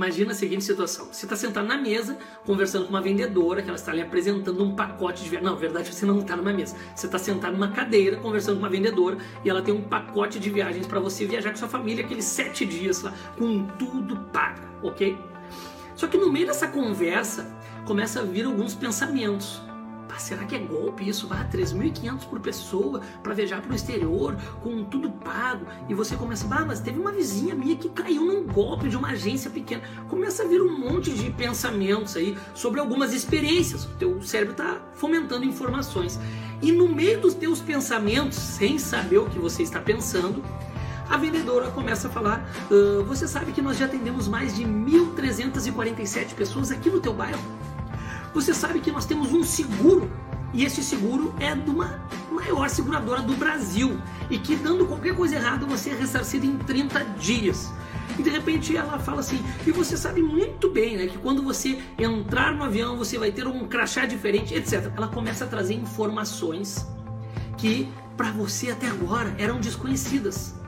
Imagina a seguinte situação: você está sentado na mesa, conversando com uma vendedora, que ela está lhe apresentando um pacote de. Não, na verdade você não está numa mesa. Você está sentado numa cadeira, conversando com uma vendedora, e ela tem um pacote de viagens para você viajar com sua família, aqueles sete dias lá, com tudo pago, ok? Só que no meio dessa conversa, começa a vir alguns pensamentos. Será que é golpe isso? Ah, 3.500 por pessoa para viajar para o exterior, com tudo pago. E você começa, ah, mas teve uma vizinha minha que caiu num golpe de uma agência pequena. Começa a vir um monte de pensamentos aí sobre algumas experiências. O teu cérebro está fomentando informações. E no meio dos teus pensamentos, sem saber o que você está pensando, a vendedora começa a falar: uh, Você sabe que nós já atendemos mais de 1.347 pessoas aqui no teu bairro? Você sabe que nós temos um seguro e esse seguro é de uma maior seguradora do Brasil e que dando qualquer coisa errada você é ressarcido em 30 dias. E de repente ela fala assim: e você sabe muito bem né, que quando você entrar no avião você vai ter um crachá diferente, etc. Ela começa a trazer informações que para você até agora eram desconhecidas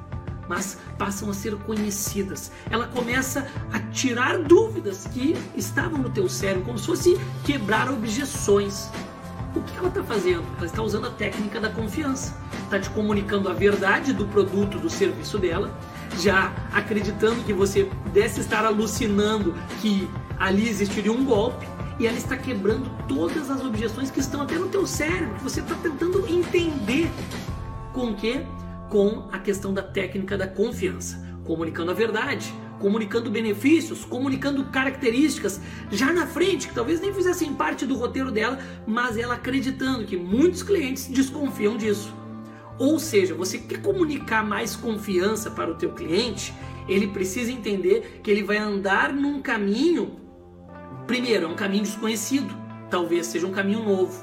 mas passam a ser conhecidas. Ela começa a tirar dúvidas que estavam no teu cérebro, como se fosse quebrar objeções. O que ela está fazendo? Ela está usando a técnica da confiança. Está te comunicando a verdade do produto, do serviço dela, já acreditando que você pudesse estar alucinando que ali existiria um golpe, e ela está quebrando todas as objeções que estão até no teu cérebro, que você está tentando entender com que com a questão da técnica da confiança, comunicando a verdade, comunicando benefícios, comunicando características já na frente, que talvez nem fizessem parte do roteiro dela, mas ela acreditando que muitos clientes desconfiam disso. Ou seja, você quer comunicar mais confiança para o teu cliente, ele precisa entender que ele vai andar num caminho, primeiro, é um caminho desconhecido, talvez seja um caminho novo.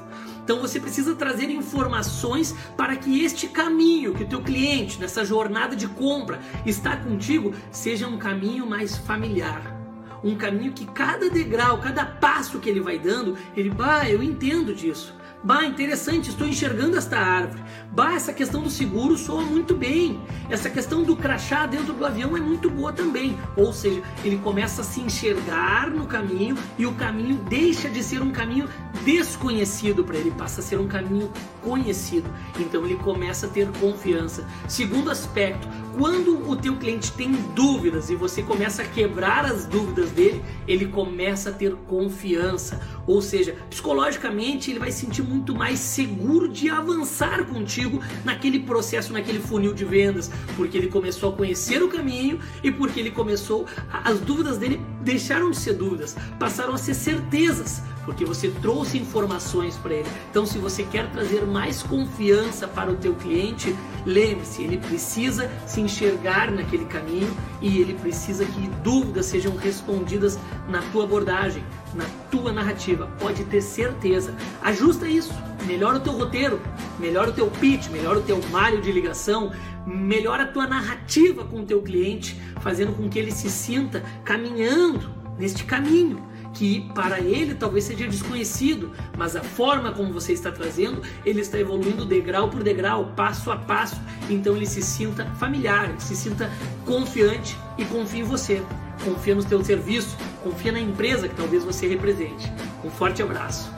Então você precisa trazer informações para que este caminho que o teu cliente nessa jornada de compra está contigo seja um caminho mais familiar. Um caminho que cada degrau, cada passo que ele vai dando, ele, bah, eu entendo disso. Bah, interessante, estou enxergando esta árvore. Bah, essa questão do seguro soa muito bem. Essa questão do crachá dentro do avião é muito boa também. Ou seja, ele começa a se enxergar no caminho e o caminho deixa de ser um caminho desconhecido para ele, passa a ser um caminho conhecido. Então ele começa a ter confiança. Segundo aspecto, quando o teu cliente tem dúvidas e você começa a quebrar as dúvidas dele, ele começa a ter confiança. Ou seja, psicologicamente ele vai sentir muito mais seguro de avançar contigo naquele processo, naquele funil de vendas, porque ele começou a conhecer o caminho e porque ele começou, as dúvidas dele deixaram de ser dúvidas, passaram a ser certezas, porque você trouxe informações para ele. Então, se você quer trazer mais confiança para o teu cliente, lembre-se, ele precisa se enxergar naquele caminho e ele precisa que dúvidas sejam respondidas na tua abordagem, na tua narrativa. Pode ter certeza. Ajusta isso. Melhora o teu roteiro, melhora o teu pitch, melhora o teu malho de ligação, melhora a tua narrativa com o teu cliente, fazendo com que ele se sinta caminhando neste caminho que para ele talvez seja desconhecido, mas a forma como você está trazendo, ele está evoluindo degrau por degrau, passo a passo, então ele se sinta familiar, se sinta confiante e confie em você. Confia no seu serviço, confia na empresa que talvez você represente. Um forte abraço.